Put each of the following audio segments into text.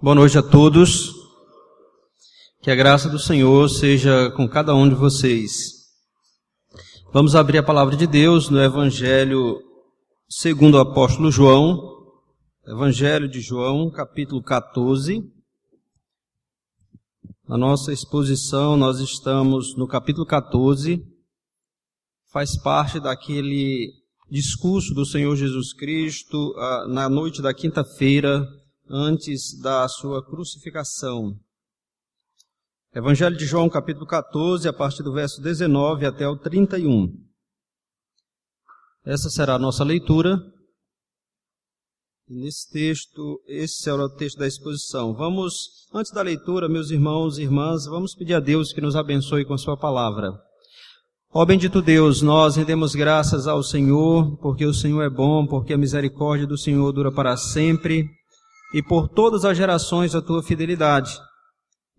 Boa noite a todos. Que a graça do Senhor seja com cada um de vocês. Vamos abrir a palavra de Deus no Evangelho segundo o apóstolo João, Evangelho de João, capítulo 14. Na nossa exposição, nós estamos no capítulo 14. Faz parte daquele discurso do Senhor Jesus Cristo ah, na noite da quinta-feira antes da sua crucificação. Evangelho de João, capítulo 14, a partir do verso 19 até o 31. Essa será a nossa leitura. E nesse texto, esse será o texto da exposição. Vamos, antes da leitura, meus irmãos e irmãs, vamos pedir a Deus que nos abençoe com a sua palavra. Ó bendito Deus, nós rendemos graças ao Senhor, porque o Senhor é bom, porque a misericórdia do Senhor dura para sempre e por todas as gerações a tua fidelidade.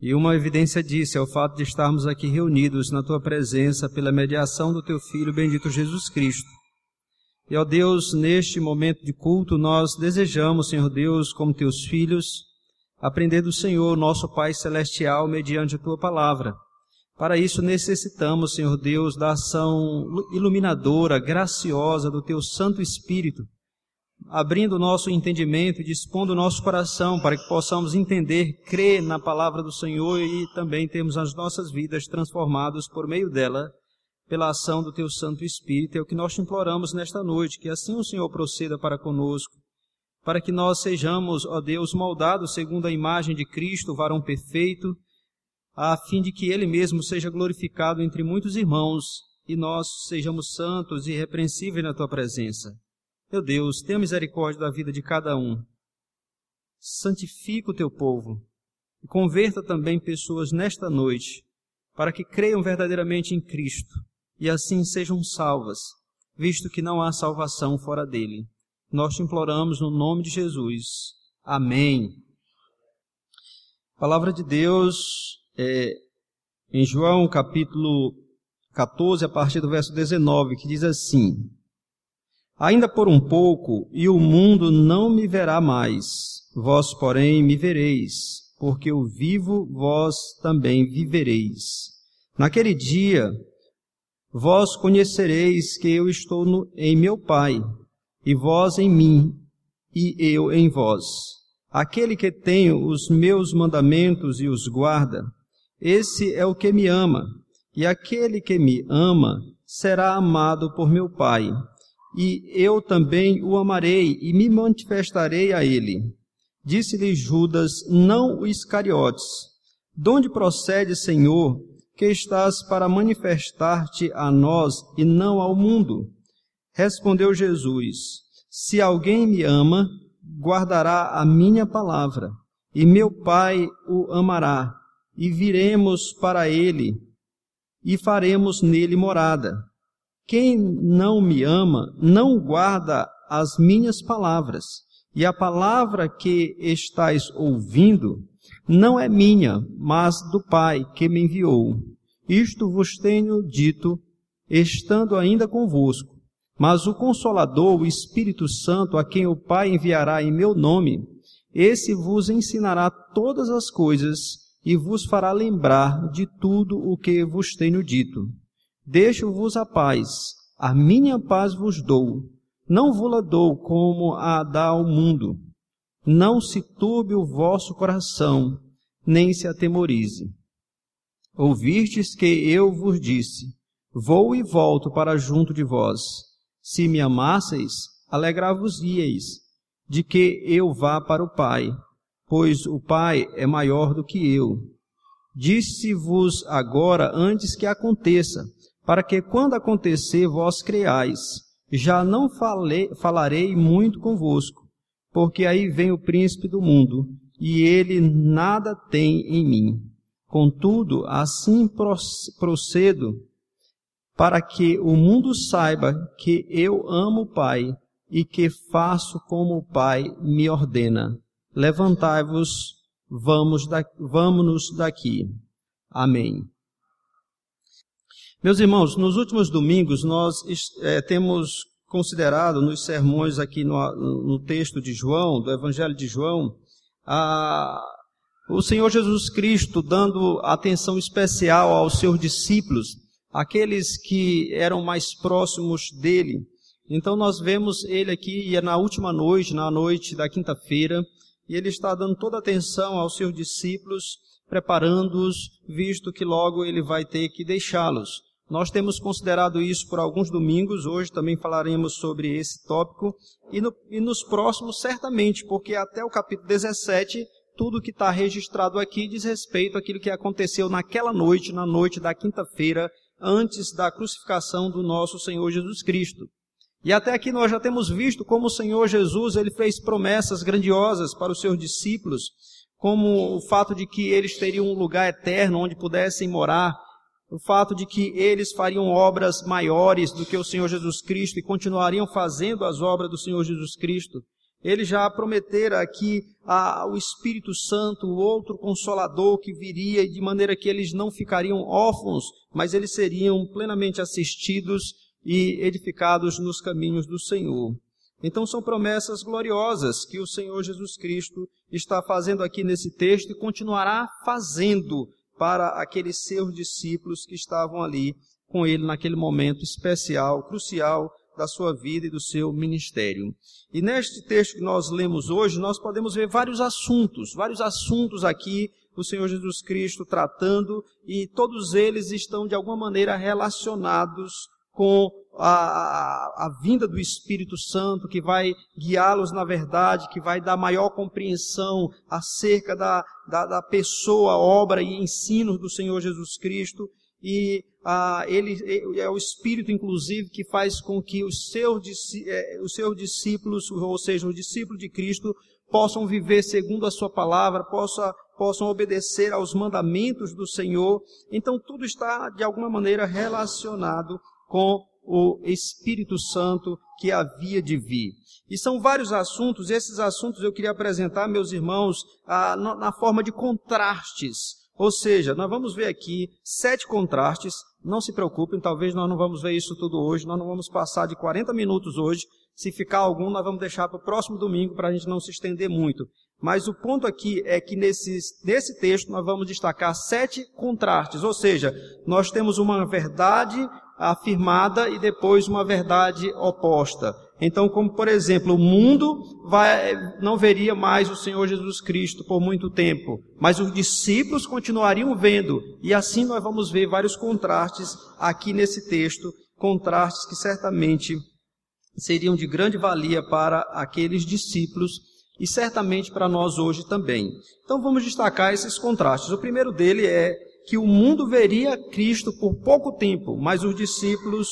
E uma evidência disso é o fato de estarmos aqui reunidos na tua presença pela mediação do teu Filho bendito Jesus Cristo. E, ó Deus, neste momento de culto, nós desejamos, Senhor Deus, como teus filhos, aprender do Senhor, nosso Pai Celestial, mediante a tua palavra. Para isso necessitamos, Senhor Deus, da ação iluminadora, graciosa do teu Santo Espírito abrindo o nosso entendimento e dispondo o nosso coração para que possamos entender, crer na palavra do Senhor e também termos as nossas vidas transformadas por meio dela, pela ação do Teu Santo Espírito. É o que nós te imploramos nesta noite, que assim o Senhor proceda para conosco, para que nós sejamos, ó Deus, moldados segundo a imagem de Cristo, varão perfeito, a fim de que Ele mesmo seja glorificado entre muitos irmãos e nós sejamos santos e irrepreensíveis na Tua presença. Meu Deus, tenha misericórdia da vida de cada um. Santifica o teu povo e converta também pessoas nesta noite para que creiam verdadeiramente em Cristo e assim sejam salvas, visto que não há salvação fora dele. Nós te imploramos no nome de Jesus. Amém. Palavra de Deus é em João capítulo 14, a partir do verso 19, que diz assim: Ainda por um pouco, e o mundo não me verá mais. Vós, porém, me vereis, porque eu vivo, vós também vivereis. Naquele dia, vós conhecereis que eu estou no, em meu Pai, e vós em mim, e eu em vós. Aquele que tem os meus mandamentos e os guarda, esse é o que me ama, e aquele que me ama será amado por meu Pai e eu também o amarei e me manifestarei a ele. Disse-lhe Judas, não o Iscariotes, de onde procede, Senhor, que estás para manifestar-te a nós e não ao mundo? Respondeu Jesus, se alguém me ama, guardará a minha palavra, e meu Pai o amará, e viremos para ele, e faremos nele morada. Quem não me ama não guarda as minhas palavras, e a palavra que estais ouvindo não é minha, mas do Pai que me enviou. Isto vos tenho dito, estando ainda convosco. Mas o Consolador, o Espírito Santo, a quem o Pai enviará em meu nome, esse vos ensinará todas as coisas e vos fará lembrar de tudo o que vos tenho dito. Deixo-vos a paz, a minha paz vos dou, não vou-la dou como a dá ao mundo. Não se turbe o vosso coração, nem se atemorize. Ouvistes que eu vos disse, vou e volto para junto de vós. Se me amasseis, alegra-vos-ieis de que eu vá para o Pai, pois o Pai é maior do que eu. Disse-vos agora antes que aconteça, para que quando acontecer vós creais. Já não falei, falarei muito convosco, porque aí vem o príncipe do mundo, e ele nada tem em mim. Contudo, assim procedo, para que o mundo saiba que eu amo o Pai e que faço como o Pai me ordena. Levantai-vos, vamos, da, vamos daqui. Amém. Meus irmãos, nos últimos domingos nós é, temos considerado nos sermões aqui no, no, texto de João, do Evangelho de João, Ah, o Senhor Jesus Cristo dando atenção especial aos seus discípulos, aqueles que eram mais próximos dele. Então nós vemos ele aqui, e é na última noite, na noite da quinta-feira, e ele está dando toda atenção aos seus discípulos, preparando-os, visto que logo ele vai ter que deixá-los. Nós temos considerado isso por alguns domingos, hoje também falaremos sobre esse tópico, e, no, e nos próximos certamente, porque até o capítulo 17, tudo que está registrado aqui diz respeito àquilo que aconteceu naquela noite, na noite da quinta-feira, antes da crucificação do nosso Senhor Jesus Cristo. E até aqui nós já temos visto como o Senhor Jesus ele fez promessas grandiosas para os seus discípulos, como o fato de que eles teriam um lugar eterno onde pudessem morar, o fato de que eles fariam obras maiores do que o Senhor Jesus Cristo e continuariam fazendo as obras do Senhor Jesus Cristo. Ele já prometera aqui a, o Espírito Santo, o outro consolador que viria, de maneira que eles não ficariam órfãos, mas eles seriam plenamente assistidos e edificados nos caminhos do Senhor. Então são promessas gloriosas que o Senhor Jesus Cristo está fazendo aqui nesse texto e continuará fazendo para aqueles seus discípulos que estavam ali com ele naquele momento especial, crucial da sua vida e do seu ministério. E neste texto que nós lemos hoje, nós podemos ver vários assuntos, vários assuntos aqui o Senhor Jesus Cristo tratando, e todos eles estão de alguma maneira relacionados com a, a, a, vinda do Espírito Santo, que vai guiá-los na verdade, que vai dar maior compreensão acerca da, da, da pessoa, obra e ensino do Senhor Jesus Cristo. E ah, ele é o Espírito, inclusive, que faz com que os seus, é, os seus discípulos, ou seja, os discípulos de Cristo, possam viver segundo a sua palavra, possa, possam obedecer aos mandamentos do Senhor. Então, tudo está, de alguma maneira, relacionado com o Espírito Santo que havia de vir. E são vários assuntos, esses assuntos eu queria apresentar, meus irmãos, na forma de contrastes. Ou seja, nós vamos ver aqui sete contrastes. Não se preocupem, talvez nós não vamos ver isso tudo hoje, nós não vamos passar de 40 minutos hoje. Se ficar algum, nós vamos deixar para o próximo domingo para a gente não se estender muito. Mas o ponto aqui é que nesse, nesse texto nós vamos destacar sete contrastes, ou seja, nós temos uma verdade afirmada e depois uma verdade oposta. Então, como por exemplo, o mundo vai, não veria mais o Senhor Jesus Cristo por muito tempo, mas os discípulos continuariam vendo, e assim nós vamos ver vários contrastes aqui nesse texto, contrastes que certamente seriam de grande valia para aqueles discípulos e certamente para nós hoje também. Então vamos destacar esses contrastes. O primeiro dele é que o mundo veria Cristo por pouco tempo, mas os discípulos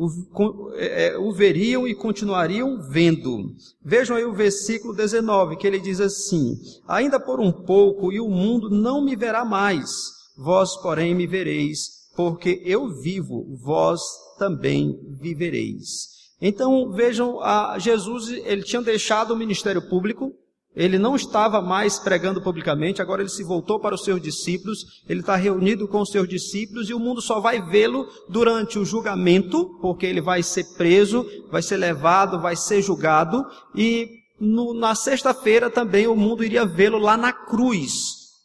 o, é, é, o, veriam e continuariam vendo. Vejam aí o versículo 19, que ele diz assim: Ainda por um pouco, e o mundo não me verá mais, vós, porém, me vereis, porque eu vivo, vós também vivereis. Então, vejam, Jesus, ele tinha deixado o ministério público, ele não estava mais pregando publicamente, agora ele se voltou para os seus discípulos, ele está reunido com os seus discípulos e o mundo só vai vê-lo durante o julgamento, porque ele vai ser preso, vai ser levado, vai ser julgado, e no, na sexta-feira também o mundo iria vê-lo lá na cruz,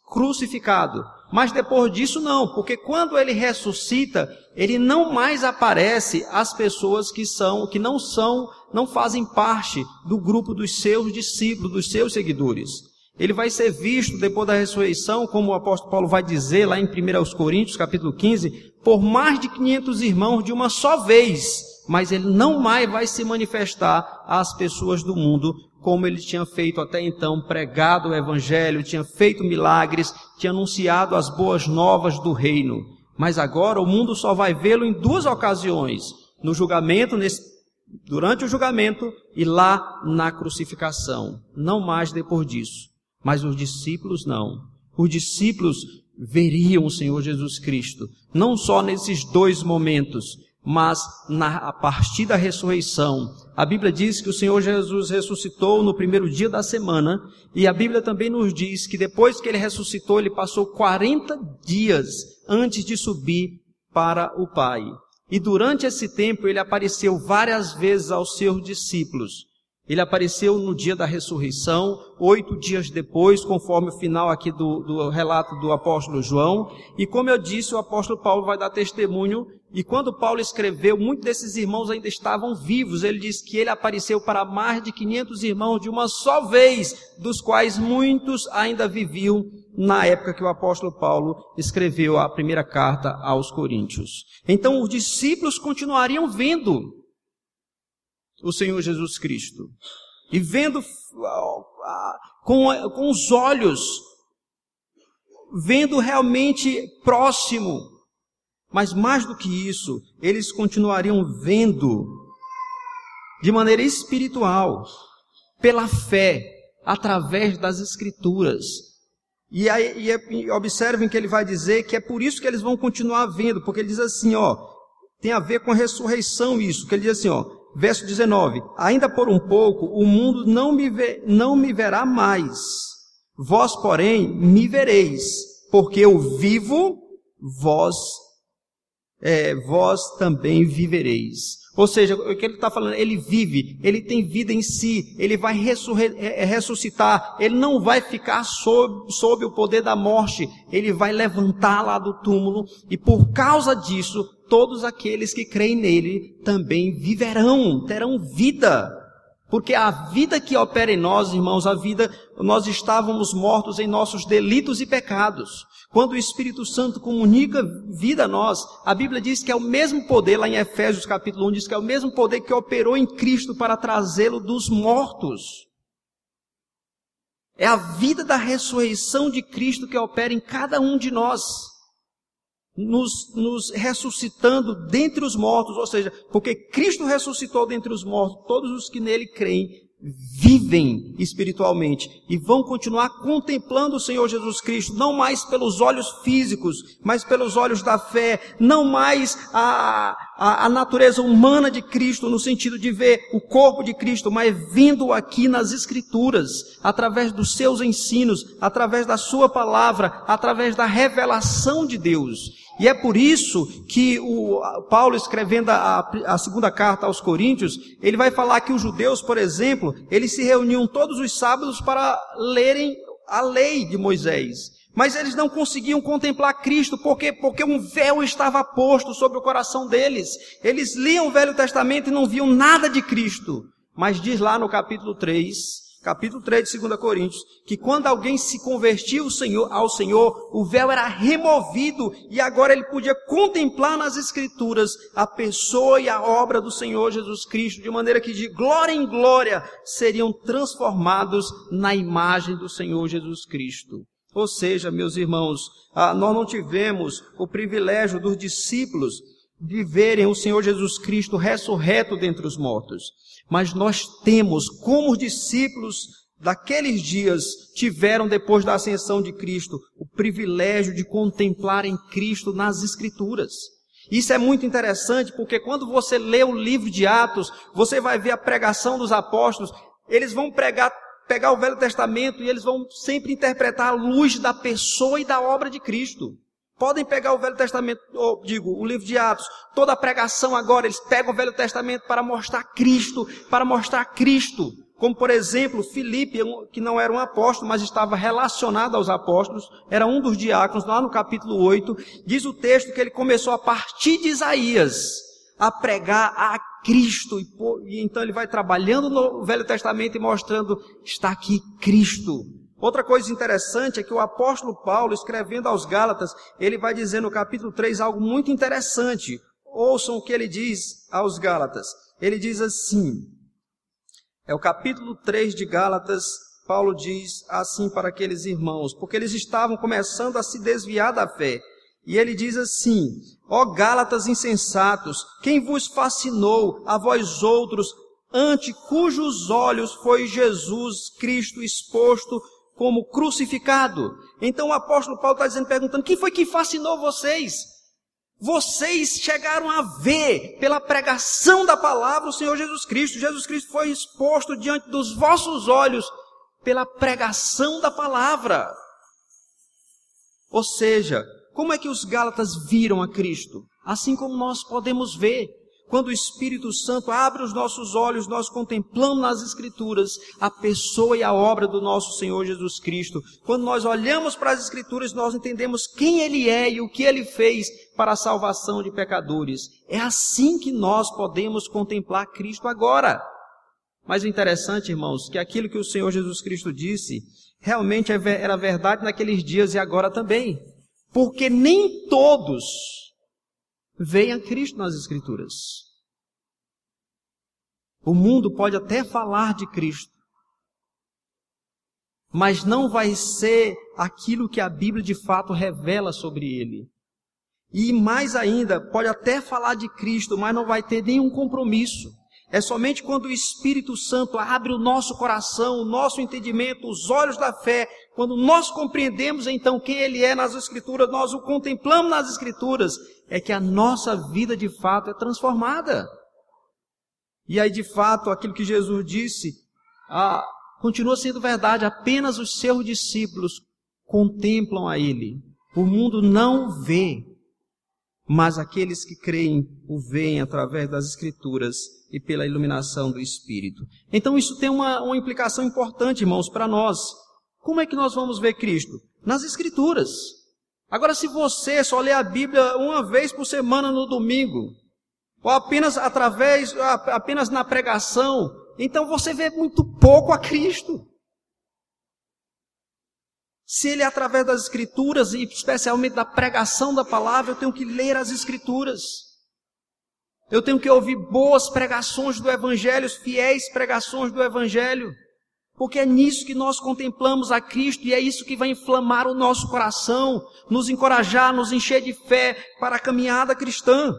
crucificado. Mas depois disso não, porque quando ele ressuscita, ele não mais aparece às pessoas que são, que não são, não fazem parte do grupo dos seus discípulos, dos seus seguidores. Ele vai ser visto depois da ressurreição, como o apóstolo Paulo vai dizer lá em 1 Coríntios, capítulo 15, por mais de 500 irmãos de uma só vez, mas ele não mais vai se manifestar às pessoas do mundo como ele tinha feito até então, pregado o evangelho, tinha feito milagres, tinha anunciado as boas novas do reino. Mas agora o mundo só vai vê-lo em duas ocasiões: no julgamento, nesse, durante o julgamento e lá na crucificação. Não mais depois disso. Mas os discípulos não. Os discípulos veriam o Senhor Jesus Cristo, não só nesses dois momentos, mas na, a partir da ressurreição. A Bíblia diz que o Senhor Jesus ressuscitou no primeiro dia da semana, e a Bíblia também nos diz que depois que ele ressuscitou, ele passou 40 dias antes de subir para o Pai. E durante esse tempo ele apareceu várias vezes aos seus discípulos. Ele apareceu no dia da ressurreição, oito dias depois, conforme o final aqui do, do, relato do apóstolo João. E como eu disse, o apóstolo Paulo vai dar testemunho. E quando Paulo escreveu, muitos desses irmãos ainda estavam vivos. Ele diz que ele apareceu para mais de 500 irmãos de uma só vez, dos quais muitos ainda viviam na época que o apóstolo Paulo escreveu a primeira carta aos Coríntios. Então os discípulos continuariam vendo o Senhor Jesus Cristo. E vendo com, com os olhos, vendo realmente próximo. Mas mais do que isso, eles continuariam vendo de maneira espiritual, pela fé, através das Escrituras. E, aí, é, e observem que ele vai dizer que é por isso que eles vão continuar vendo, porque ele diz assim, ó, tem a ver com a ressurreição isso, que ele diz assim, ó, verso 19: Ainda por um pouco o mundo não me, não me verá mais, vós, porém, me vereis, porque eu vivo, vós, é, vós também vivereis. Ou seja, o que ele está falando, ele vive, ele tem vida em si, ele vai é, ressuscitar, ele não vai ficar sob, sob o poder da morte, ele vai levantar lá do túmulo, e por causa disso, todos aqueles que creem nele também viverão, terão vida. Porque a vida que opera em nós, irmãos, a vida, nós estávamos mortos em nossos delitos e pecados. Quando o Espírito Santo comunica vida a nós, a Bíblia diz que é o mesmo poder, lá em Efésios capítulo 1, diz que é o mesmo poder que operou em Cristo para trazê-lo dos mortos. É a vida da ressurreição de Cristo que opera em cada um de nós nos, nos ressuscitando dentre os mortos, ou seja, porque Cristo ressuscitou dentre os mortos, todos os que nele creem vivem espiritualmente e vão continuar contemplando o Senhor Jesus Cristo, não mais pelos olhos físicos, mas pelos olhos da fé, não mais a, a, a, natureza humana de Cristo, no sentido de ver o corpo de Cristo, mas vindo aqui nas Escrituras, através dos seus ensinos, através da Sua palavra, através da revelação de Deus. E é por isso que o Paulo, escrevendo a, a, segunda carta aos Coríntios, ele vai falar que os judeus, por exemplo, eles se reuniam todos os sábados para lerem a lei de Moisés. Mas eles não conseguiam contemplar Cristo, porque porque um véu estava posto sobre o coração deles. Eles liam o Velho Testamento e não viam nada de Cristo. Mas diz lá no capítulo 3, capítulo 3 de 2 Coríntios, que quando alguém se convertia ao Senhor, ao Senhor, o véu era removido e agora ele podia contemplar nas Escrituras a pessoa e a obra do Senhor Jesus Cristo, de maneira que de glória em glória seriam transformados na imagem do Senhor Jesus Cristo. Ou seja, meus irmãos, ah, nós não tivemos o privilégio dos discípulos de verem o Senhor Jesus Cristo ressurreto dentre os mortos. Mas nós temos, como os discípulos daqueles dias tiveram depois da ascensão de Cristo, o privilégio de contemplar em Cristo nas Escrituras. Isso é muito interessante porque quando você lê o livro de Atos, você vai ver a pregação dos apóstolos, eles vão pregar, pegar o Velho Testamento e eles vão sempre interpretar a luz da pessoa e da obra de Cristo. Podem pegar o Velho Testamento, ou digo, o livro de Atos, toda a pregação agora, eles pegam o Velho Testamento para mostrar Cristo, para mostrar Cristo. Como por exemplo, Filipe, que não era um apóstolo, mas estava relacionado aos apóstolos, era um dos diáconos, lá no capítulo 8, diz o texto que ele começou a partir de Isaías a pregar a Cristo, e, então ele vai trabalhando no Velho Testamento e mostrando, está aqui Cristo. Outra coisa interessante é que o apóstolo Paulo, escrevendo aos Gálatas, ele vai dizer no capítulo 3 algo muito interessante. Ouçam o que ele diz aos Gálatas. Ele diz assim: é o capítulo 3 de Gálatas, Paulo diz assim para aqueles irmãos, porque eles estavam começando a se desviar da fé. E ele diz assim: Ó Gálatas insensatos, quem vos fascinou a vós outros, ante cujos olhos foi Jesus Cristo exposto como crucificado. Então o apóstolo Paulo está dizendo, perguntando, quem foi que fascinou vocês? Vocês chegaram a ver pela pregação da palavra o Senhor Jesus Cristo. Jesus Cristo foi exposto diante dos vossos olhos pela pregação da palavra. Ou seja, como é que os Gálatas viram a Cristo? Assim como nós podemos ver. Quando o Espírito Santo abre os nossos olhos, nós contemplamos nas Escrituras a pessoa e a obra do nosso Senhor Jesus Cristo. Quando nós olhamos para as Escrituras, nós entendemos quem Ele é e o que Ele fez para a salvação de pecadores. É assim que nós podemos contemplar Cristo agora. Mas o interessante, irmãos, que aquilo que o Senhor Jesus Cristo disse realmente é era verdade naqueles dias e agora também. Porque nem todos veem a Cristo nas Escrituras. O mundo pode até falar de Cristo, mas não vai ser aquilo que a Bíblia de fato revela sobre ele. E mais ainda, pode até falar de Cristo, mas não vai ter nenhum compromisso. É somente quando o Espírito Santo abre o nosso coração, o nosso entendimento, os olhos da fé, quando nós compreendemos então quem Ele é nas Escrituras, nós o contemplamos nas Escrituras, é que a nossa vida de fato é transformada. E aí, de fato, aquilo que Jesus disse, ah, continua sendo verdade, apenas os seus discípulos contemplam a Ele. O mundo não vê, mas aqueles que creem o veem através das Escrituras e pela iluminação do Espírito. Então isso tem uma, uma implicação importante, irmãos, para nós. Como é que nós vamos ver Cristo? Nas Escrituras. Agora, se você só lê a Bíblia uma vez por semana no domingo, ou apenas através, apenas na pregação, então você vê muito pouco a Cristo. Se ele é através das Escrituras e especialmente da pregação da palavra, eu tenho que ler as Escrituras. Eu tenho que ouvir boas pregações do Evangelho, fiéis pregações do Evangelho, porque é nisso que nós contemplamos a Cristo e é isso que vai inflamar o nosso coração, nos encorajar, nos encher de fé para a caminhada cristã.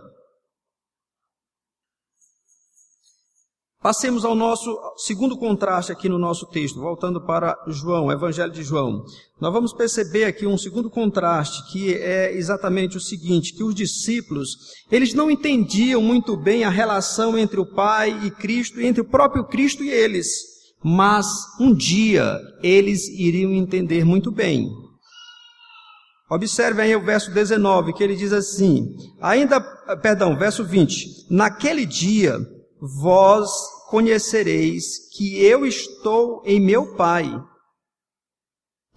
Passemos ao nosso segundo contraste aqui no nosso texto, voltando para João, Evangelho de João. Nós vamos perceber aqui um segundo contraste, que é exatamente o seguinte, que os discípulos, eles não entendiam muito bem a relação entre o Pai e Cristo, entre o próprio Cristo e eles, mas um dia eles iriam entender muito bem. Observe aí o verso 19, que ele diz assim, ainda, perdão, verso 20, naquele dia, vós conhecereis que eu estou em meu Pai,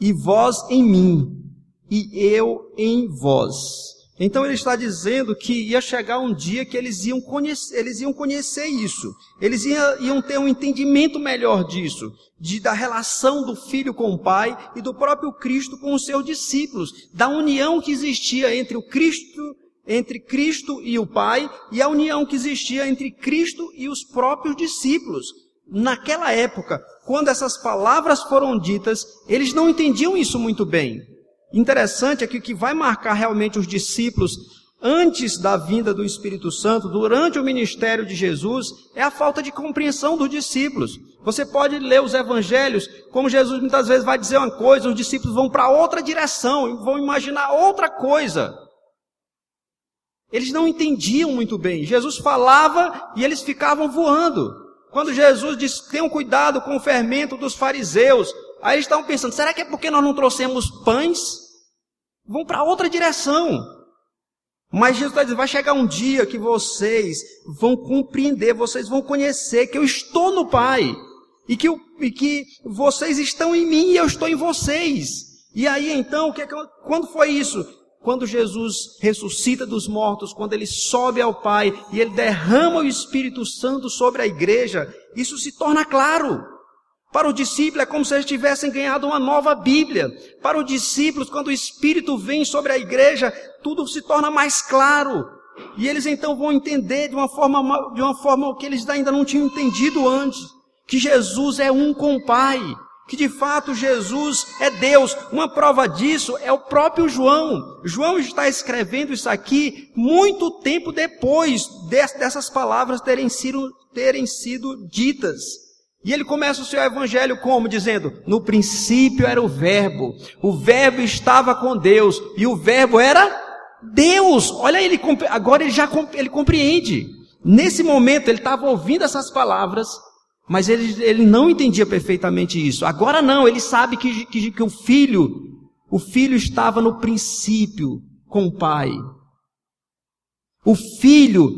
e vós em mim, e eu em vós. Então ele está dizendo que ia chegar um dia que eles iam conhecer, eles iam conhecer isso. Eles iam, iam ter um entendimento melhor disso, de, da relação do filho com o pai e do próprio Cristo com os seus discípulos, da união que existia entre o Cristo entre Cristo e o Pai e a união que existia entre Cristo e os próprios discípulos. Naquela época, quando essas palavras foram ditas, eles não entendiam isso muito bem. Interessante é que o que vai marcar realmente os discípulos antes da vinda do Espírito Santo, durante o ministério de Jesus, é a falta de compreensão dos discípulos. Você pode ler os evangelhos, como Jesus muitas vezes vai dizer uma coisa, os discípulos vão para outra direção, vão imaginar outra coisa. Eles não entendiam muito bem. Jesus falava e eles ficavam voando. Quando Jesus disse, tenham cuidado com o fermento dos fariseus, aí eles estavam pensando, será que é porque nós não trouxemos pães? Vão para outra direção. Mas Jesus está dizendo, vai chegar um dia que vocês vão compreender, vocês vão conhecer que eu estou no Pai. E que, e que vocês estão em mim e eu estou em vocês. E aí então, que é quando foi isso? quando Jesus ressuscita dos mortos, quando ele sobe ao Pai e ele derrama o Espírito Santo sobre a igreja, isso se torna claro. Para o discípulo é como se eles tivessem ganhado uma nova Bíblia. Para os discípulos, quando o Espírito vem sobre a igreja, tudo se torna mais claro. E eles então vão entender de uma forma, de uma forma que eles ainda não tinham entendido antes, que Jesus é um com o Pai que de fato Jesus é Deus. Uma prova disso é o próprio João. João está escrevendo isso aqui muito tempo depois dessas palavras terem sido, terem sido ditas. E ele começa o seu evangelho como? Dizendo, no princípio era o verbo, o verbo estava com Deus, e o verbo era Deus. Olha ele, agora ele já ele compreende. Nesse momento ele estava ouvindo essas palavras, mas ele, ele não entendia perfeitamente isso. Agora não, ele sabe que, que, que o filho, o filho estava no princípio com o pai. O filho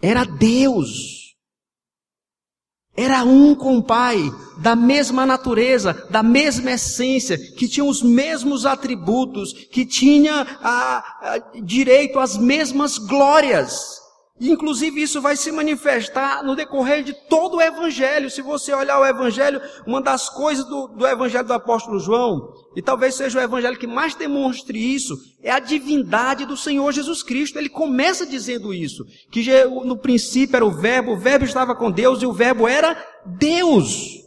era Deus. Era um com o Pai, da mesma natureza, da mesma essência, que tinha os mesmos atributos, que tinha a, a, direito às mesmas glórias. Inclusive, isso vai se manifestar no decorrer de todo o Evangelho. Se você olhar o Evangelho, uma das coisas do, do, Evangelho do apóstolo João, e talvez seja o Evangelho que mais demonstre isso, é a divindade do Senhor Jesus Cristo. Ele começa dizendo isso: que no princípio era o Verbo, o Verbo estava com Deus e o Verbo era Deus.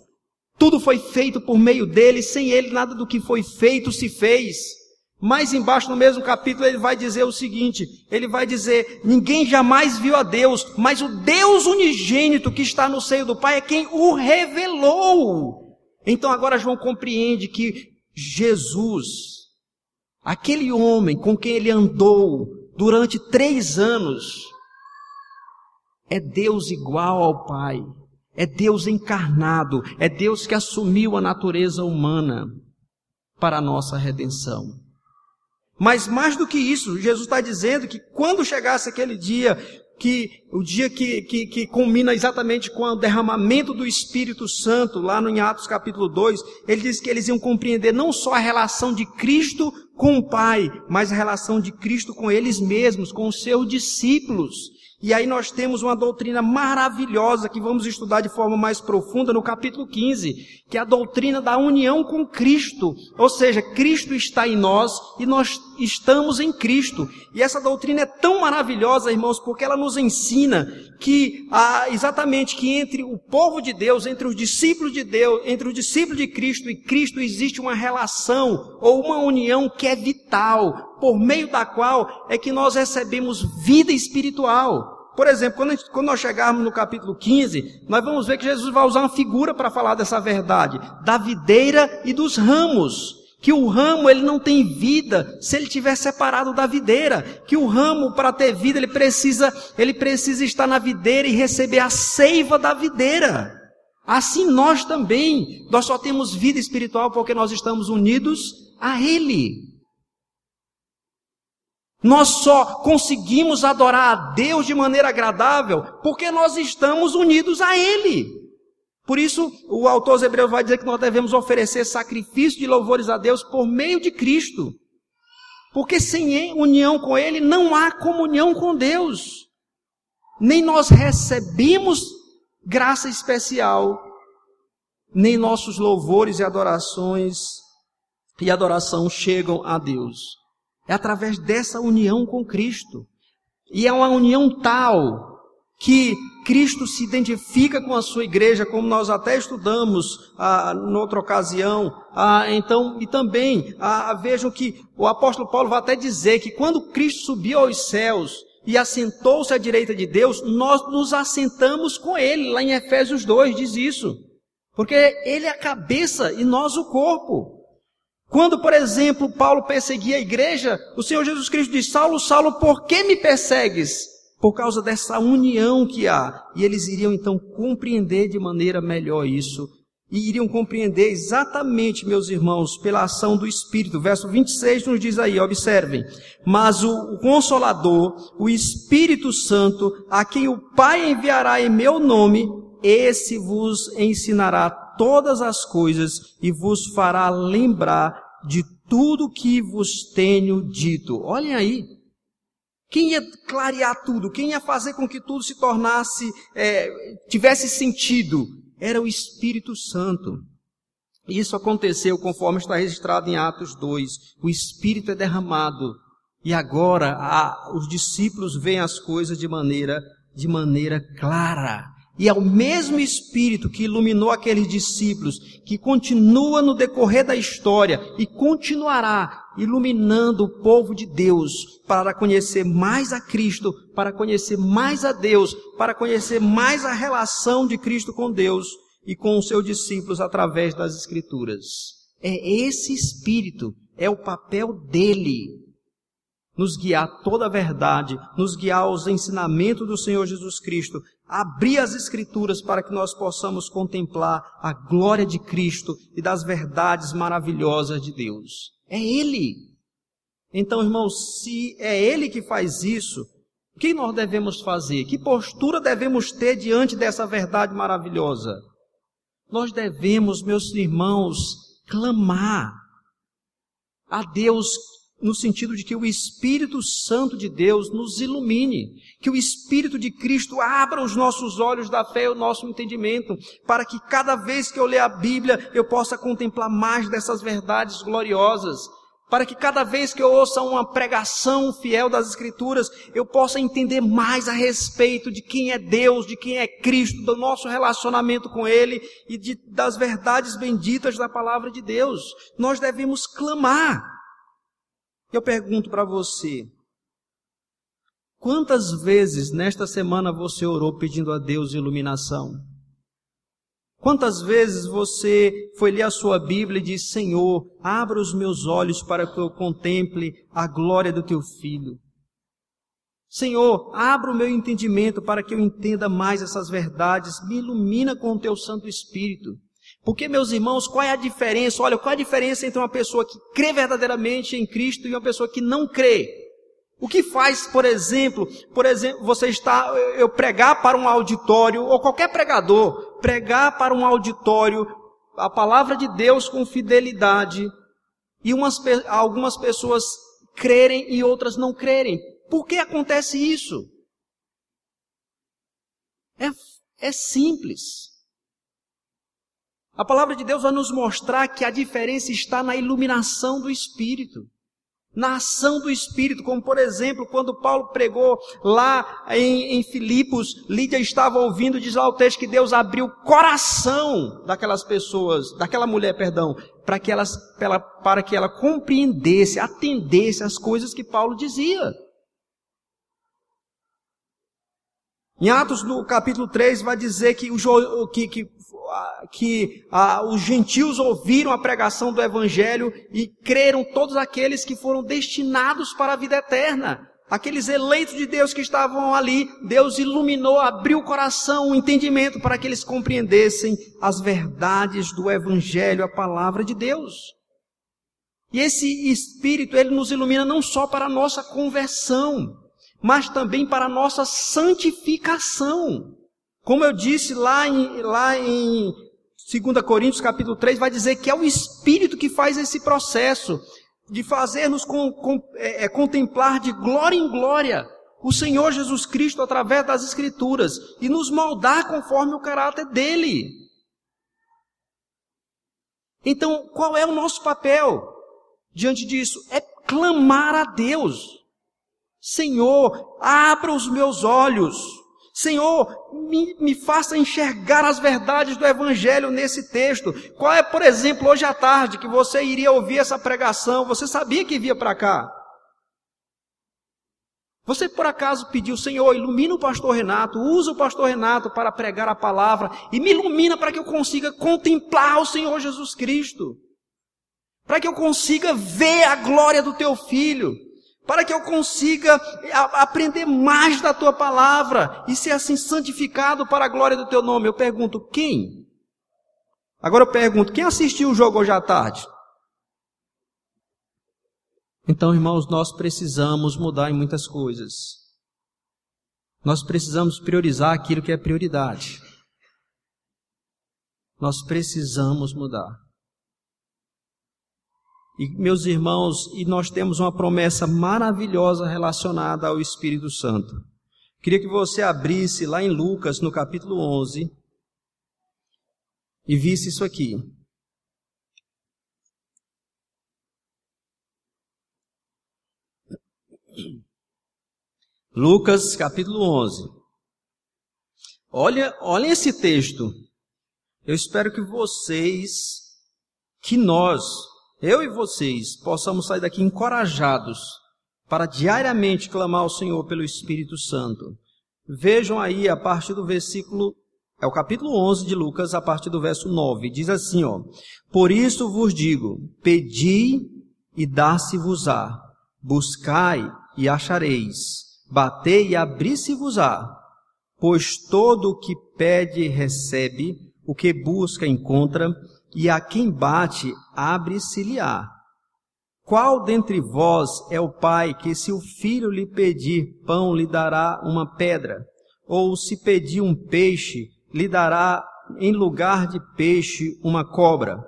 Tudo foi feito por meio dele, sem ele nada do que foi feito se fez. Mais embaixo no mesmo capítulo ele vai dizer o seguinte: ele vai dizer: ninguém jamais viu a Deus, mas o Deus unigênito que está no seio do Pai é quem o revelou. Então agora João compreende que Jesus, aquele homem com quem ele andou durante três anos, é Deus igual ao Pai, é Deus encarnado, é Deus que assumiu a natureza humana para a nossa redenção. Mas mais do que isso, Jesus está dizendo que quando chegasse aquele dia, que o dia que, que, que culmina exatamente com o derramamento do Espírito Santo, lá no em Atos capítulo 2, ele diz que eles iam compreender não só a relação de Cristo com o Pai, mas a relação de Cristo com eles mesmos, com os seus discípulos. E aí nós temos uma doutrina maravilhosa que vamos estudar de forma mais profunda no capítulo 15, que é a doutrina da união com Cristo. Ou seja, Cristo está em nós e nós estamos em Cristo. E essa doutrina é tão maravilhosa, irmãos, porque ela nos ensina que ah, exatamente que entre o povo de Deus, entre os discípulos de Deus, entre o discípulo de Cristo e Cristo existe uma relação ou uma união que é vital, por meio da qual é que nós recebemos vida espiritual. Por exemplo, quando, gente, quando, nós chegarmos no capítulo 15, nós vamos ver que Jesus vai usar uma figura para falar dessa verdade, da videira e dos ramos. Que o ramo ele não tem vida se ele estiver separado da videira. Que o ramo para ter vida ele precisa ele precisa estar na videira e receber a seiva da videira. Assim nós também, nós só temos vida espiritual porque nós estamos unidos a Ele. Nós só conseguimos adorar a Deus de maneira agradável porque nós estamos unidos a Ele. Por isso, o autor aos Hebreus vai dizer que nós devemos oferecer sacrifício de louvores a Deus por meio de Cristo. Porque sem união com Ele não há comunhão com Deus. Nem nós recebemos graça especial, nem nossos louvores e adorações e adoração chegam a Deus. É através dessa união com Cristo. E é uma união tal que Cristo se identifica com a sua igreja, como nós até estudamos ah, noutra ocasião. Ah, então, e também ah, vejam que o apóstolo Paulo vai até dizer que quando Cristo subiu aos céus e assentou-se à direita de Deus, nós nos assentamos com Ele. Lá em Efésios 2 diz isso. Porque Ele é a cabeça e nós o corpo. Quando, por exemplo, Paulo perseguia a igreja, o Senhor Jesus Cristo diz: Saulo, Saulo, por que me persegues? Por causa dessa união que há. E eles iriam então compreender de maneira melhor isso. E iriam compreender exatamente, meus irmãos, pela ação do Espírito. Verso 26 nos diz aí, observem. Mas o Consolador, o Espírito Santo, a quem o Pai enviará em meu nome, esse vos ensinará todas as coisas e vos fará lembrar de tudo que vos tenho dito. Olhem aí. Quem ia clarear tudo? Quem ia fazer com que tudo se tornasse, é, tivesse sentido? Era o Espírito Santo. Isso aconteceu conforme está registrado em Atos 2. O Espírito é derramado. E agora a, os discípulos veem as coisas de maneira, de maneira clara. E é o mesmo Espírito que iluminou aqueles discípulos, que continua no decorrer da história e continuará iluminando o povo de Deus para conhecer mais a Cristo, para conhecer mais a Deus, para conhecer mais a relação de Cristo com Deus e com os seus discípulos através das Escrituras. É esse Espírito, é o papel dele nos guiar toda a verdade, nos guiar aos ensinamentos do Senhor Jesus Cristo, abrir as Escrituras para que nós possamos contemplar a glória de Cristo e das verdades maravilhosas de Deus. É Ele. Então, irmãos, se é Ele que faz isso, O que nós devemos fazer? Que postura devemos ter diante dessa verdade maravilhosa? Nós devemos, meus irmãos, clamar a Deus no sentido de que o Espírito Santo de Deus nos ilumine, que o Espírito de Cristo abra os nossos olhos da fé e o nosso entendimento, para que cada vez que eu ler a Bíblia eu possa contemplar mais dessas verdades gloriosas, para que cada vez que eu ouça uma pregação fiel das Escrituras, eu possa entender mais a respeito de quem é Deus, de quem é Cristo, do nosso relacionamento com Ele e de, das verdades benditas da palavra de Deus. Nós devemos clamar eu pergunto para você: quantas vezes nesta semana você orou pedindo a Deus iluminação? Quantas vezes você foi ler a sua Bíblia e disse: Senhor, abra os meus olhos para que eu contemple a glória do teu filho? Senhor, abra o meu entendimento para que eu entenda mais essas verdades, me ilumina com o teu Santo Espírito. Porque, meus irmãos, qual é a diferença? Olha, qual é a diferença entre uma pessoa que crê verdadeiramente em Cristo e uma pessoa que não crê? O que faz, por exemplo, por exemplo, você está, eu pregar para um auditório, ou qualquer pregador, pregar para um auditório a palavra de Deus com fidelidade, e umas, algumas pessoas crerem e outras não crerem. Por que acontece isso? É, é simples. A palavra de Deus vai nos mostrar que a diferença está na iluminação do Espírito, na ação do Espírito, como por exemplo, quando Paulo pregou lá em, em Filipos, Lídia estava ouvindo, diz lá o texto que Deus abriu o coração daquelas pessoas, daquela mulher, perdão, para que, elas, para, para que ela compreendesse, atendesse às coisas que Paulo dizia. Em Atos, no capítulo 3, vai dizer que, o, que, que que ah, os gentios ouviram a pregação do Evangelho e creram todos aqueles que foram destinados para a vida eterna. Aqueles eleitos de Deus que estavam ali, Deus iluminou, abriu o coração, o entendimento para que eles compreendessem as verdades do Evangelho, a palavra de Deus. E esse Espírito, ele nos ilumina não só para a nossa conversão, mas também para a nossa santificação. Como eu disse lá em, lá em 2 Coríntios capítulo 3, vai dizer que é o Espírito que faz esse processo de fazer-nos com, com, é, é, contemplar de glória em glória o Senhor Jesus Cristo através das Escrituras e nos moldar conforme o caráter dele. Então, qual é o nosso papel diante disso? É clamar a Deus. Senhor, abra os meus olhos Senhor, me, me faça enxergar as verdades do Evangelho nesse texto. Qual é, por exemplo, hoje à tarde, que você iria ouvir essa pregação, você sabia que via para cá? Você por acaso pediu, Senhor, ilumina o pastor Renato, usa o pastor Renato para pregar a palavra e me ilumina para que eu consiga contemplar o Senhor Jesus Cristo, para que eu consiga ver a glória do teu filho, para que eu consiga aprender mais da tua palavra e ser assim santificado para a glória do teu nome. Eu pergunto, quem? Agora eu pergunto, quem assistiu o jogo hoje à tarde? Então, irmãos, nós precisamos mudar em muitas coisas. Nós precisamos priorizar aquilo que é prioridade. Nós precisamos mudar. E meus irmãos, e nós temos uma promessa maravilhosa relacionada ao Espírito Santo. Queria que você abrisse lá em Lucas, no capítulo 11, e visse isso aqui. Lucas, capítulo 11. Olha, olha esse texto. Eu espero que vocês, que nós, eu e vocês possamos sair daqui encorajados para diariamente clamar ao Senhor pelo Espírito Santo. Vejam aí a partir do versículo, é o capítulo 11 de Lucas, a partir do verso 9, diz assim, ó: Por isso vos digo, pedi e dá-se-vos-á, buscai e achareis, batei e abri-se-vos-á, pois todo o que pede recebe, o que busca encontra, e a quem bate, abre-se-lhe-á. Qual dentre vós é o pai que, se o filho lhe pedir pão, lhe dará uma pedra? Ou se pedir um peixe, lhe dará em lugar de peixe uma cobra?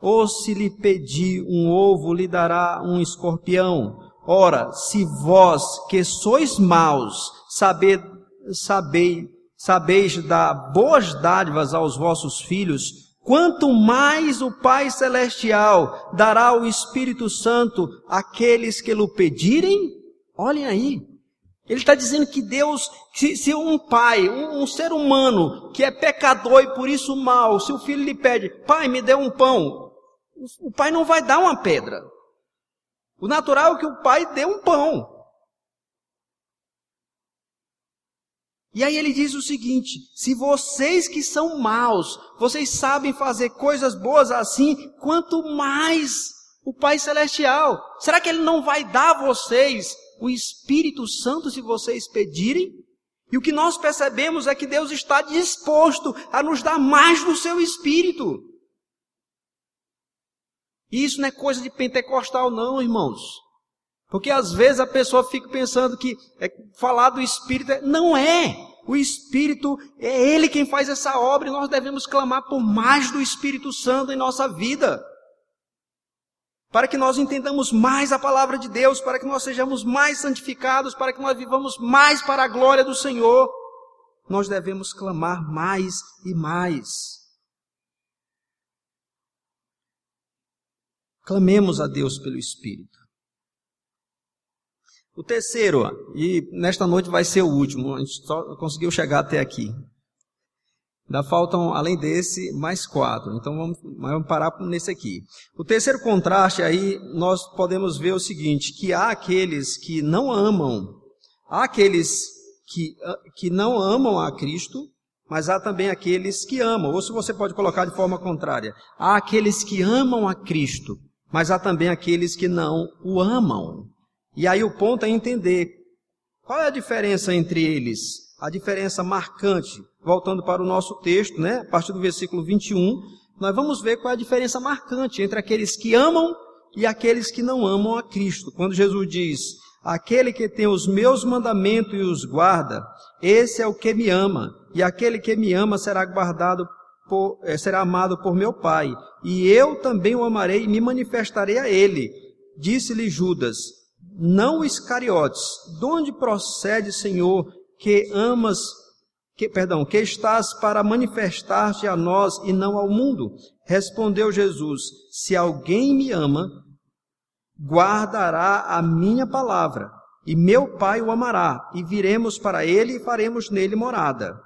Ou se lhe pedir um ovo, lhe dará um escorpião? Ora, se vós, que sois maus, sabe, sabei, sabeis dar boas dádivas aos vossos filhos, quanto mais o Pai Celestial dará o Espírito Santo àqueles que lhe pedirem? Olhem aí. Ele está dizendo que Deus, se, se um pai, um, um, ser humano que é pecador e por isso mal, se o filho lhe pede, pai, me dê um pão, o, o pai não vai dar uma pedra. O natural é que o pai dê um pão. E aí ele diz o seguinte: se vocês que são maus, vocês sabem fazer coisas boas assim, quanto mais o Pai Celestial. Será que ele não vai dar a vocês o Espírito Santo se vocês pedirem? E o que nós percebemos é que Deus está disposto a nos dar mais do seu Espírito. E isso não é coisa de pentecostal, não, irmãos. Porque às vezes a pessoa fica pensando que é, falar do Espírito é, não é. O Espírito é Ele quem faz essa obra e nós devemos clamar por mais do Espírito Santo em nossa vida. Para que nós entendamos mais a palavra de Deus, para que nós sejamos mais santificados, para que nós vivamos mais para a glória do Senhor, nós devemos clamar mais e mais. Clamemos a Deus pelo Espírito. O terceiro, e nesta noite vai ser o último, a gente só conseguiu chegar até aqui. Ainda faltam, além desse, mais quatro. Então vamos, vamos parar nesse aqui. O terceiro contraste aí, nós podemos ver o seguinte, que há aqueles que não amam, há aqueles que, que não amam a Cristo, mas há também aqueles que amam. Ou se você pode colocar de forma contrária, há aqueles que amam a Cristo, mas há também aqueles que não o amam. E aí o ponto é entender qual é a diferença entre eles, a diferença marcante. Voltando para o nosso texto, né, a partir do versículo 21, nós vamos ver qual é a diferença marcante entre aqueles que amam e aqueles que não amam a Cristo. Quando Jesus diz: Aquele que tem os meus mandamentos e os guarda, esse é o que me ama, e aquele que me ama será guardado por, eh, será amado por meu Pai, e eu também o amarei e me manifestarei a ele. Disse-lhe Judas: não Iscariotes, de onde procede, Senhor, que amas, que, perdão, que estás para manifestar-te a nós e não ao mundo? Respondeu Jesus: Se alguém me ama, guardará a minha palavra, e meu Pai o amará, e viremos para ele e faremos nele morada.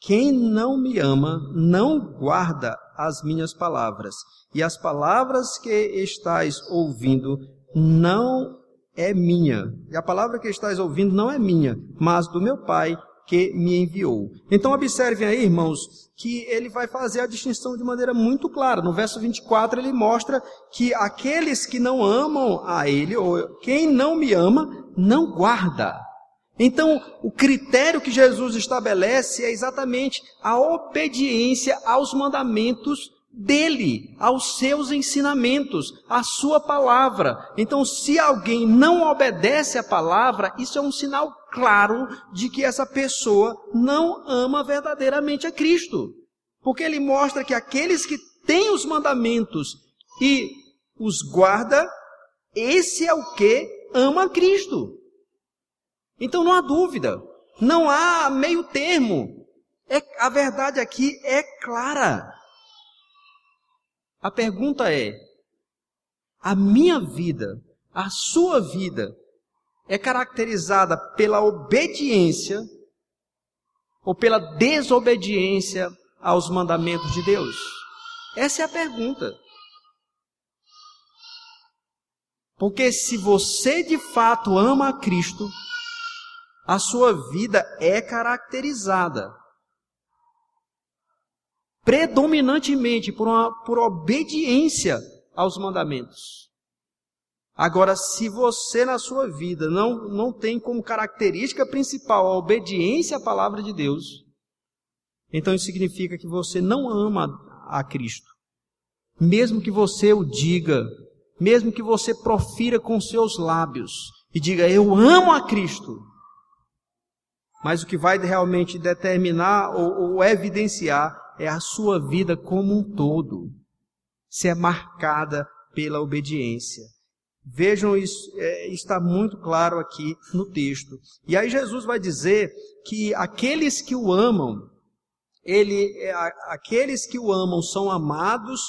Quem não me ama, não guarda as minhas palavras, e as palavras que estais ouvindo não é minha. E a palavra que estás ouvindo não é minha, mas do meu Pai que me enviou. Então observem aí, irmãos, que ele vai fazer a distinção de maneira muito clara. No verso 24 ele mostra que aqueles que não amam a ele, ou quem não me ama, não guarda. Então, o critério que Jesus estabelece é exatamente a obediência aos mandamentos dele, aos seus ensinamentos, à sua palavra. Então, se alguém não obedece à palavra, isso é um sinal claro de que essa pessoa não ama verdadeiramente a Cristo. Porque ele mostra que aqueles que têm os mandamentos e os guarda, esse é o que ama a Cristo. Então não há dúvida, não há meio termo. É, a verdade aqui é clara. A pergunta é: a minha vida, a sua vida, é caracterizada pela obediência ou pela desobediência aos mandamentos de Deus? Essa é a pergunta. Porque se você de fato ama a Cristo, a sua vida é caracterizada predominantemente por, uma, por obediência aos mandamentos. Agora, se você na sua vida não, não tem como característica principal a obediência à palavra de Deus, então isso significa que você não ama a Cristo. Mesmo que você o diga, mesmo que você profira com seus lábios e diga eu amo a Cristo, mas o que vai realmente determinar ou, ou evidenciar é a sua vida como um todo, se é marcada pela obediência. Vejam, isso é, está muito claro aqui no texto. E aí Jesus vai dizer que aqueles que o amam, ele, é, aqueles que o amam são amados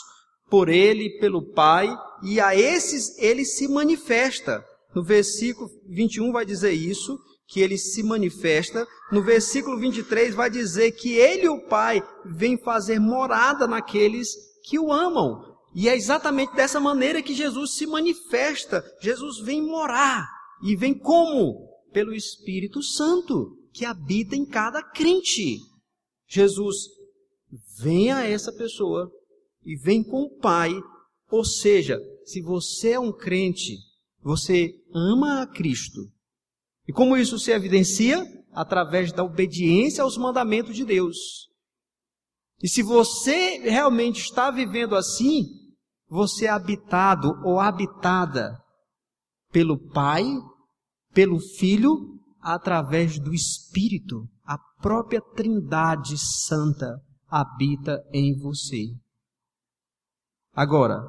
por ele, pelo Pai, e a esses ele se manifesta. No versículo 21 vai dizer isso, que ele se manifesta. No versículo 23 vai dizer que ele, o Pai, vem fazer morada naqueles que o amam. E é exatamente dessa maneira que Jesus se manifesta. Jesus vem morar. E vem como? Pelo Espírito Santo, que habita em cada crente. Jesus vem a essa pessoa e vem com o Pai. Ou seja, se você é um crente, você ama a Cristo. E como isso se evidencia? Através da obediência aos mandamentos de Deus. E se você realmente está vivendo assim, você é habitado ou habitada pelo Pai, pelo Filho, através do Espírito. A própria Trindade Santa habita em você. Agora,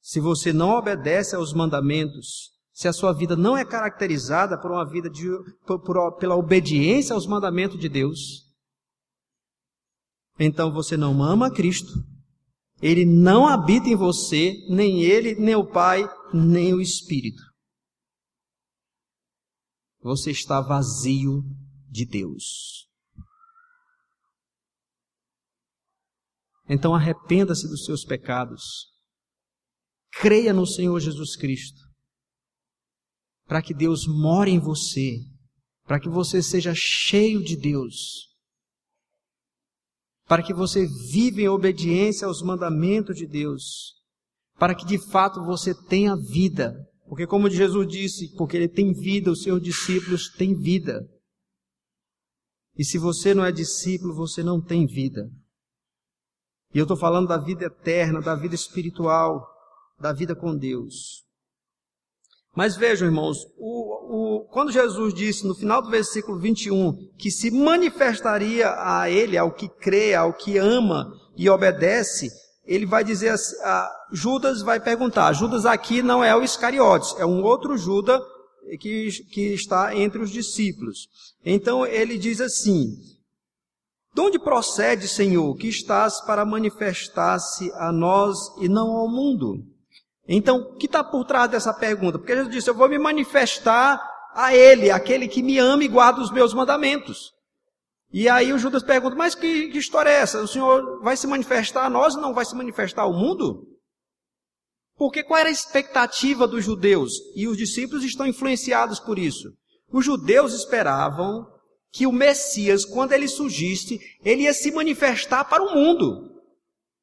se você não obedece aos mandamentos, se a sua vida não é caracterizada por uma vida de, por, por, pela obediência aos mandamentos de Deus, então você não ama Cristo, ele não habita em você, nem ele, nem o Pai, nem o Espírito. Você está vazio de Deus. Então arrependa-se dos seus pecados. Creia no Senhor Jesus Cristo. Para que Deus more em você. Para que você seja cheio de Deus para que você viva em obediência aos mandamentos de Deus, para que de fato você tenha vida. Porque, como Jesus disse, porque ele tem vida, os seus discípulos têm vida. E se você não é discípulo, você não tem vida. E eu estou falando da vida eterna, da vida espiritual, da vida com Deus. Mas vejam, irmãos, o, o, quando Jesus disse no final do versículo 21 que se manifestaria a ele, ao que crê, ao que ama e obedece, ele vai dizer assim, Judas vai perguntar, Judas aqui não é o Iscariotes, é um outro Judas que, que está entre os discípulos. Então ele diz assim, de onde procede, Senhor, que estás para manifestar-se a nós e não ao mundo? Então, o que está por trás dessa pergunta? Porque Jesus disse: Eu vou me manifestar a Ele, aquele que me ama e guarda os meus mandamentos. E aí o Judas pergunta: Mas que, que história é essa? O Senhor vai se manifestar a nós e não vai se manifestar ao mundo? Porque qual era a expectativa dos judeus? E os discípulos estão influenciados por isso. Os judeus esperavam que o Messias, quando ele surgisse, ele ia se manifestar para o mundo.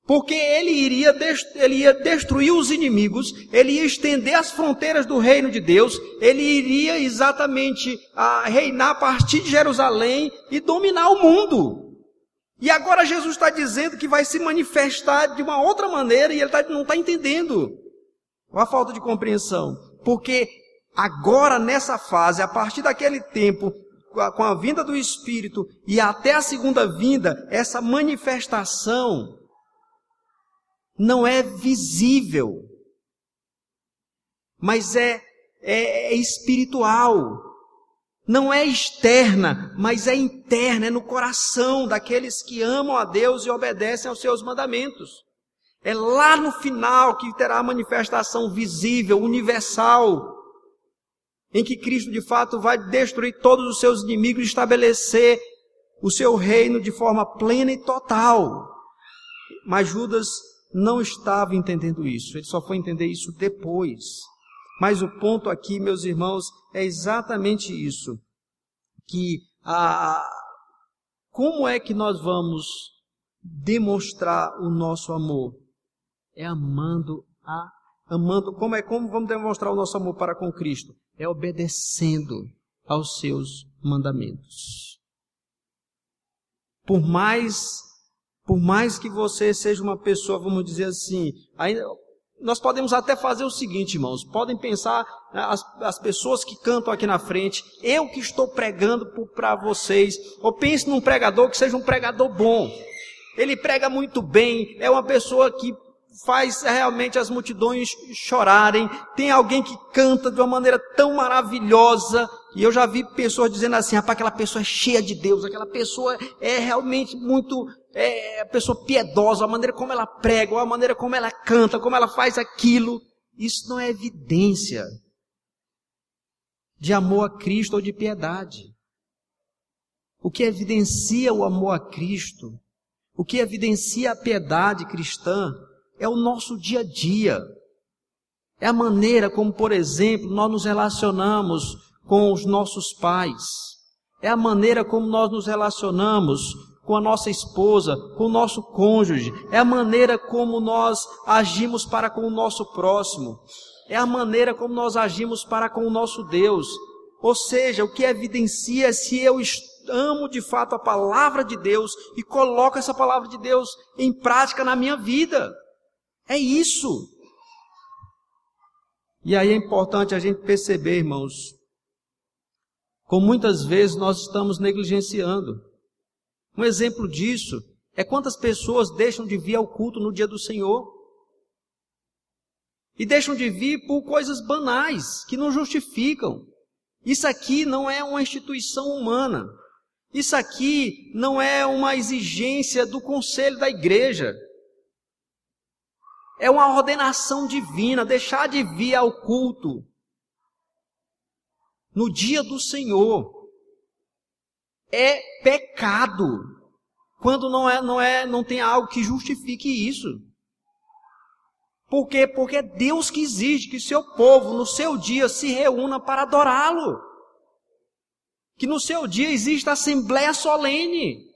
Porque ele iria, ele ia destruir os inimigos, ele ia estender as fronteiras do reino de Deus, ele iria exatamente a, reinar a partir de Jerusalém e dominar o mundo. E agora Jesus está dizendo que vai se manifestar de uma outra maneira e ele tá, não está entendendo. Olha a falta de compreensão. Porque agora, nessa fase, a partir daquele tempo, com a vinda do Espírito e até a segunda vinda, essa manifestação não é visível, mas é, é, é espiritual. Não é externa, mas é interna, é no coração daqueles que amam a Deus e obedecem aos seus mandamentos. É lá no final que terá a manifestação visível, universal, em que Cristo de fato vai destruir todos os seus inimigos e estabelecer o seu reino de forma plena e total. Mas Judas não estava entendendo isso, ele só foi entender isso depois. Mas o ponto aqui, meus irmãos, é exatamente isso: que a, como é que nós vamos demonstrar o nosso amor? É amando a amando, como é como vamos demonstrar o nosso amor para com Cristo? É obedecendo aos seus mandamentos. Por mais por mais que você seja uma pessoa, vamos dizer assim, ainda, nós podemos até fazer o seguinte, irmãos, podem pensar né, as, as pessoas que cantam aqui na frente, eu que estou pregando para vocês, ou pense num pregador que seja um pregador bom. Ele prega muito bem, é uma pessoa que faz realmente as multidões chorarem. Tem alguém que canta de uma maneira tão maravilhosa. E eu já vi pessoas dizendo assim, rapaz, aquela pessoa é cheia de Deus, aquela pessoa é realmente muito, é, pessoa piedosa, a maneira como ela prega, a maneira como ela canta, como ela faz aquilo. Isso não é evidência de amor a Cristo ou de piedade. O que evidencia o amor a Cristo, o que evidencia a piedade cristã, é o nosso dia a dia. É a maneira como, por exemplo, nós nos relacionamos com os nossos pais. É a maneira como nós nos relacionamos com a nossa esposa, com o nosso cônjuge. É a maneira como nós agimos para com o nosso próximo. É a maneira como nós agimos para com o nosso Deus. Ou seja, o que evidencia se eu amo de fato a palavra de Deus e coloco essa palavra de Deus em prática na minha vida. É isso. E aí é importante a gente perceber, irmãos, como muitas vezes nós estamos negligenciando. Um exemplo disso é quantas pessoas deixam de vir ao culto no dia do Senhor. E deixam de vir por coisas banais, que não justificam. Isso aqui não é uma instituição humana. Isso aqui não é uma exigência do conselho da igreja. É uma ordenação divina, deixar de vir ao culto no dia do Senhor é pecado. Quando não é, não é, não tem algo que justifique isso. Por quê? Porque é Deus que exige que seu povo no seu dia se reúna para adorá-lo. Que no seu dia exista assembleia solene.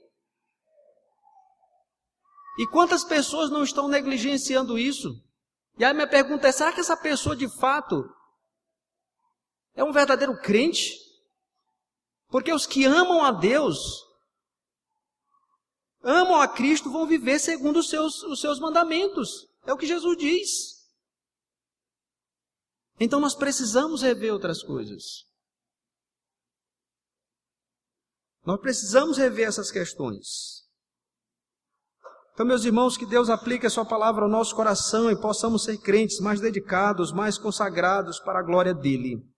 E quantas pessoas não estão negligenciando isso? E aí minha pergunta é: será que essa pessoa de fato é um verdadeiro crente? Porque os que amam a Deus, amam a Cristo, vão viver segundo os seus, os seus mandamentos. É o que Jesus diz. Então nós precisamos rever outras coisas. Nós precisamos rever essas questões. Então, meus irmãos, que Deus aplique a Sua palavra ao nosso coração e possamos ser crentes mais dedicados, mais consagrados para a glória dEle.